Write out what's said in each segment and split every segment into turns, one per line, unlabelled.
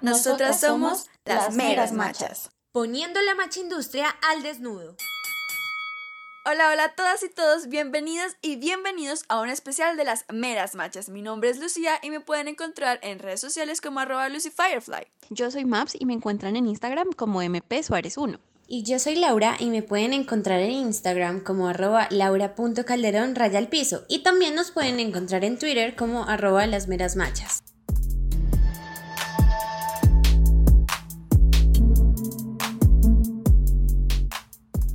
Nosotras somos las meras machas.
Poniendo la macha industria al desnudo.
Hola, hola a todas y todos, bienvenidas y bienvenidos a un especial de las meras machas. Mi nombre es Lucía y me pueden encontrar en redes sociales como arroba lucifirefly.
Yo soy Maps y me encuentran en Instagram como MP Suárez 1.
Y yo soy Laura y me pueden encontrar en Instagram como arroba laura.calderón raya al piso. Y también nos pueden encontrar en Twitter como arroba las meras machas.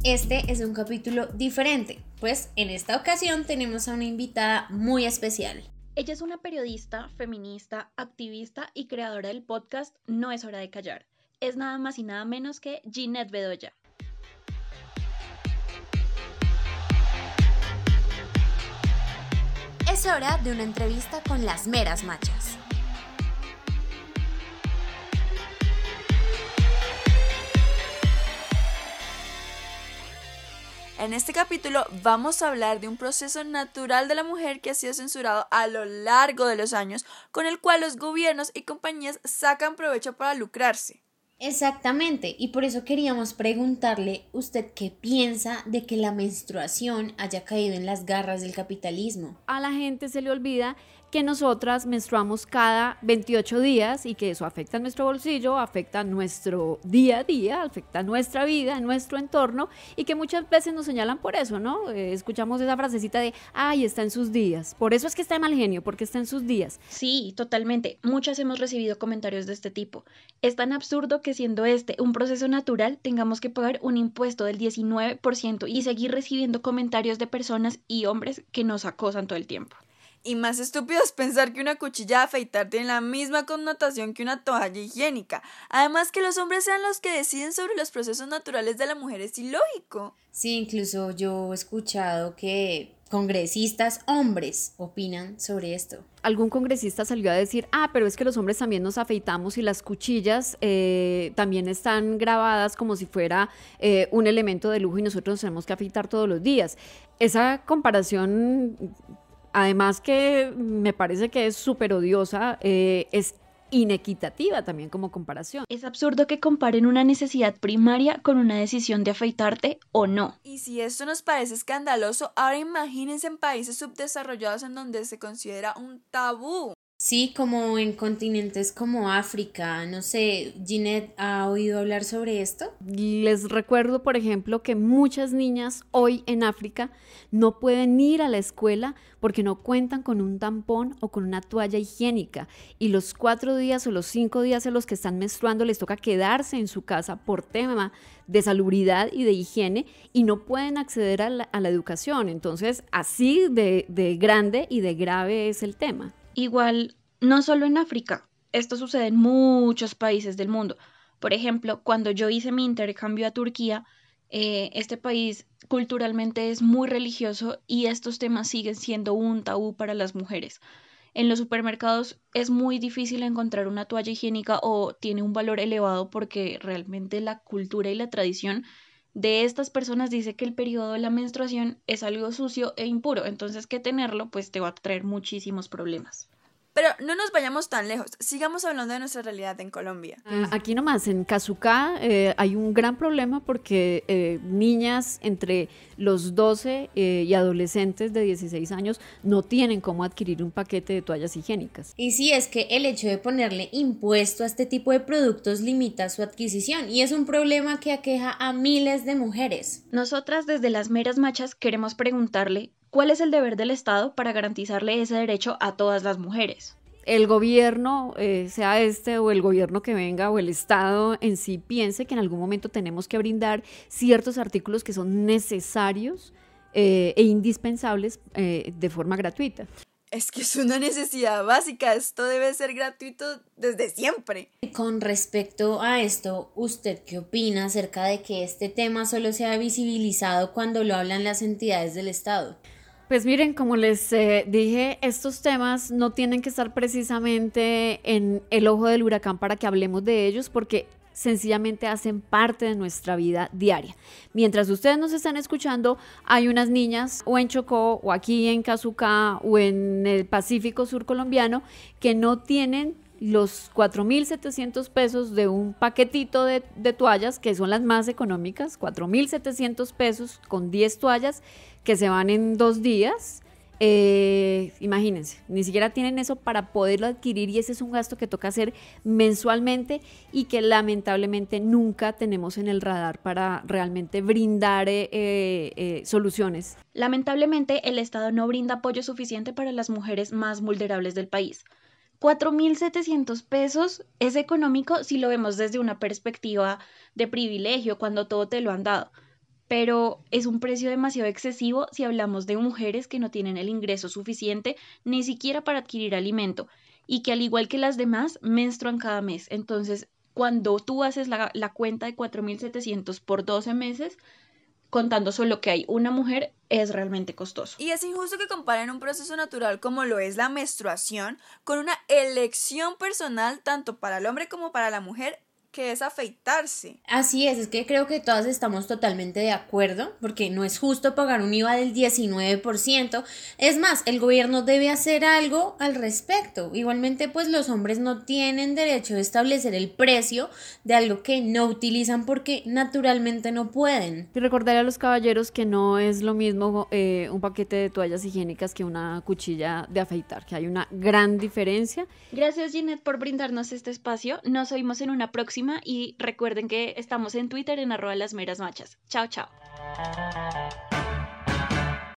Este es un capítulo diferente, pues en esta ocasión tenemos a una invitada muy especial.
Ella es una periodista, feminista, activista y creadora del podcast No es hora de callar es nada más y nada menos que Ginette Bedoya.
Es hora de una entrevista con las meras machas.
En este capítulo vamos a hablar de un proceso natural de la mujer que ha sido censurado a lo largo de los años, con el cual los gobiernos y compañías sacan provecho para lucrarse.
Exactamente, y por eso queríamos preguntarle usted qué piensa de que la menstruación haya caído en las garras del capitalismo.
A la gente se le olvida que nosotras menstruamos cada 28 días y que eso afecta a nuestro bolsillo, afecta nuestro día a día, afecta nuestra vida, nuestro entorno y que muchas veces nos señalan por eso, ¿no? Eh, escuchamos esa frasecita de, ay, está en sus días. Por eso es que está de mal genio, porque está en sus días.
Sí, totalmente. Muchas hemos recibido comentarios de este tipo. Es tan absurdo que siendo este un proceso natural, tengamos que pagar un impuesto del 19% y seguir recibiendo comentarios de personas y hombres que nos acosan todo el tiempo.
Y más estúpido es pensar que una cuchilla de afeitar tiene la misma connotación que una toalla higiénica. Además que los hombres sean los que deciden sobre los procesos naturales de la mujer es ilógico.
Sí, incluso yo he escuchado que congresistas hombres opinan sobre esto.
Algún congresista salió a decir, ah, pero es que los hombres también nos afeitamos y las cuchillas eh, también están grabadas como si fuera eh, un elemento de lujo y nosotros nos tenemos que afeitar todos los días. Esa comparación Además que me parece que es súper odiosa, eh, es inequitativa también como comparación.
Es absurdo que comparen una necesidad primaria con una decisión de afeitarte o no.
Y si esto nos parece escandaloso, ahora imagínense en países subdesarrollados en donde se considera un tabú.
Sí, como en continentes como África, no sé, Ginette ha oído hablar sobre esto.
Les recuerdo, por ejemplo, que muchas niñas hoy en África no pueden ir a la escuela porque no cuentan con un tampón o con una toalla higiénica y los cuatro días o los cinco días en los que están menstruando les toca quedarse en su casa por tema de salubridad y de higiene y no pueden acceder a la, educación. Entonces, así de, de grande y de grave es el tema.
Igual, no solo en África, esto sucede en muchos países del mundo. Por ejemplo, cuando yo hice mi intercambio a Turquía, eh, este país culturalmente es muy religioso y estos temas siguen siendo un tabú para las mujeres. En los supermercados es muy difícil encontrar una toalla higiénica o tiene un valor elevado porque realmente la cultura y la tradición de estas personas dice que el periodo de la menstruación es algo sucio e impuro, entonces que tenerlo pues te va a traer muchísimos problemas.
Pero no nos vayamos tan lejos, sigamos hablando de nuestra realidad en Colombia.
Ah, aquí nomás, en Cazucá eh, hay un gran problema porque eh, niñas entre los 12 eh, y adolescentes de 16 años no tienen cómo adquirir un paquete de toallas higiénicas.
Y sí, es que el hecho de ponerle impuesto a este tipo de productos limita su adquisición y es un problema que aqueja a miles de mujeres.
Nosotras desde las meras machas queremos preguntarle ¿Cuál es el deber del Estado para garantizarle ese derecho a todas las mujeres?
el gobierno, eh, sea este o el gobierno que venga o el Estado en sí, piense que en algún momento tenemos que brindar ciertos artículos que son necesarios eh, e indispensables eh, de forma gratuita.
Es que es una necesidad básica, esto debe ser gratuito desde siempre.
Con respecto a esto, ¿usted qué opina acerca de que este tema solo sea visibilizado cuando lo hablan las entidades del Estado?
Pues miren, como les eh, dije, estos temas no tienen que estar precisamente en el ojo del huracán para que hablemos de ellos, porque sencillamente hacen parte de nuestra vida diaria. Mientras ustedes nos están escuchando, hay unas niñas o en Chocó o aquí en Cazucá o en el Pacífico Sur colombiano que no tienen los 4.700 pesos de un paquetito de, toallas, que son las más económicas, 4.700 pesos con 10 toallas que se van en dos días eh, imagínense, ni siquiera tienen eso para poderlo adquirir y ese es un gasto que toca hacer mensualmente y que lamentablemente nunca tenemos en el radar para realmente brindar eh, eh, soluciones.
Lamentablemente el Estado no brinda apoyo suficiente para las mujeres más vulnerables del país. 4.700 pesos es económico si lo vemos desde una perspectiva de privilegio, cuando todo te lo han dado pero es un precio demasiado excesivo si hablamos de mujeres que no tienen el ingreso suficiente ni siquiera para adquirir alimento y que al igual que las demás menstruan cada mes. Entonces, cuando tú haces la, cuenta de 4.700 por 12 meses, contando solo que hay una mujer, es realmente costoso.
Y es injusto que comparen un proceso natural como lo es la menstruación con una elección personal tanto para el hombre como para la mujer que es afeitarse.
Así es, es que creo que todas estamos totalmente de acuerdo, porque no es justo pagar un IVA del 19%. Es más, el gobierno debe hacer algo al respecto. Igualmente, pues los hombres no tienen derecho a establecer el precio de algo que no utilizan porque naturalmente no pueden.
Y recordaré a los caballeros que no es lo mismo eh, un paquete de toallas higiénicas que una cuchilla de afeitar, que hay una gran diferencia.
Gracias, Ginette, por brindarnos este espacio. Nos oímos en una y recuerden que estamos en Twitter en arroba las meras machas. Chao, chao.